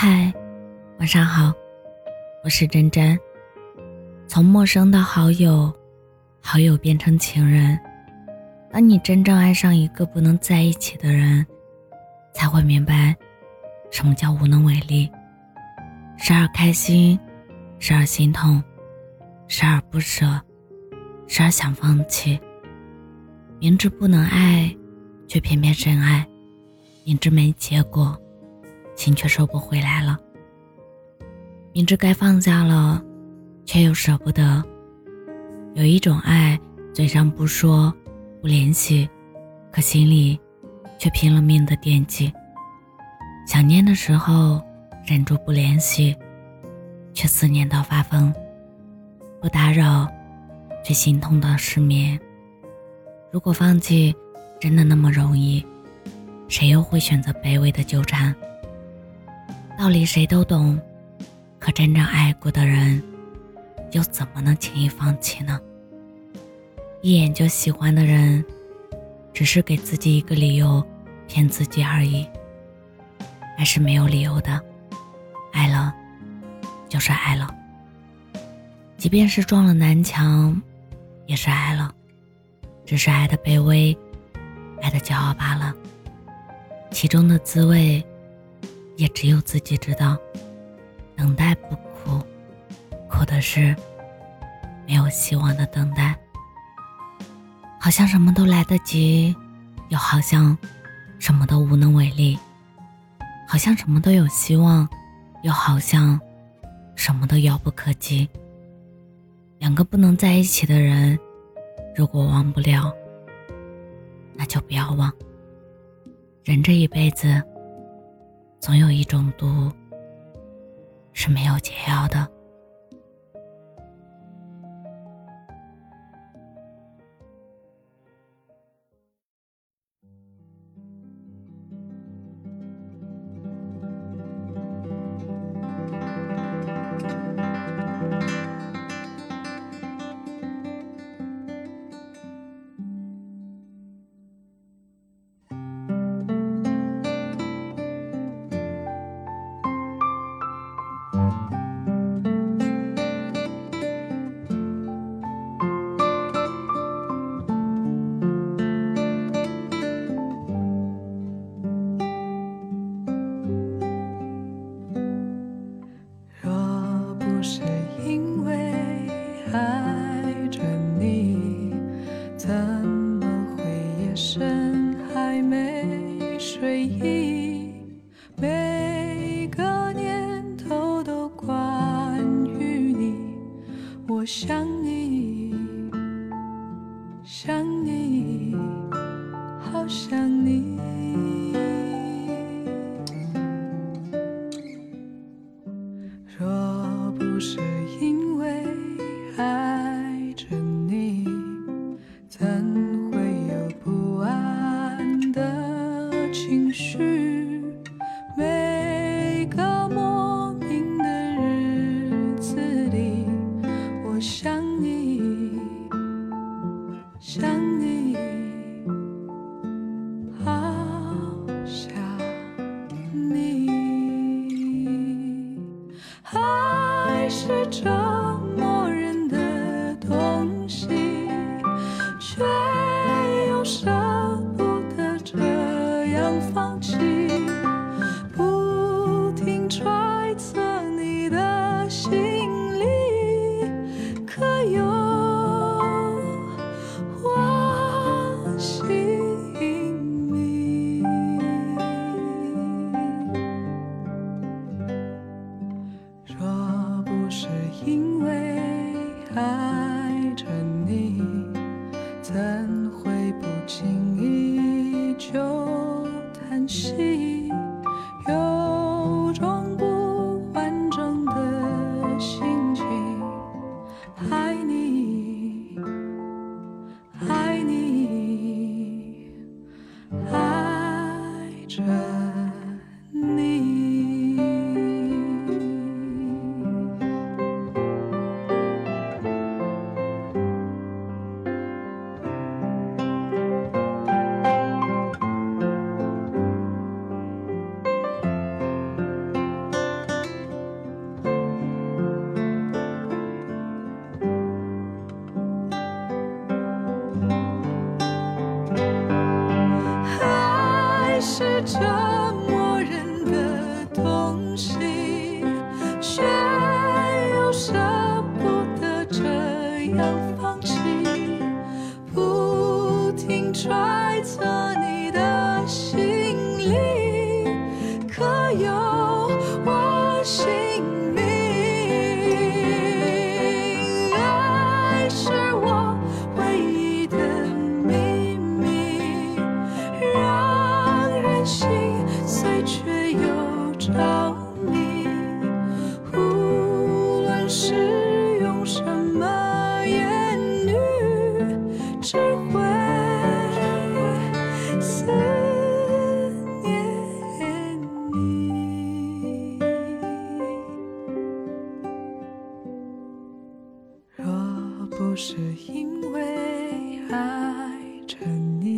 嗨，晚上好，我是真真。从陌生到好友，好友变成情人，当你真正爱上一个不能在一起的人，才会明白什么叫无能为力。时而开心，时而心痛，时而不舍，时而想放弃。明知不能爱，却偏偏深爱；明知没结果。心却收不回来了，明知该放下了，却又舍不得。有一种爱，嘴上不说，不联系，可心里却拼了命的惦记。想念的时候忍住不联系，却思念到发疯。不打扰，却心痛到失眠。如果放弃真的那么容易，谁又会选择卑微的纠缠？道理谁都懂，可真正爱过的人，又怎么能轻易放弃呢？一眼就喜欢的人，只是给自己一个理由骗自己而已。爱是没有理由的，爱了就是爱了，即便是撞了南墙，也是爱了，只是爱的卑微，爱的骄傲罢了。其中的滋味。也只有自己知道，等待不苦，苦的是没有希望的等待。好像什么都来得及，又好像什么都无能为力；好像什么都有希望，又好像什么都遥不可及。两个不能在一起的人，如果忘不了，那就不要忘。人这一辈子。总有一种毒是没有解药的。还没睡意，每个念头都关于你。我想你，想你，好想是这会不经意就只会思念你。若不是因为爱着你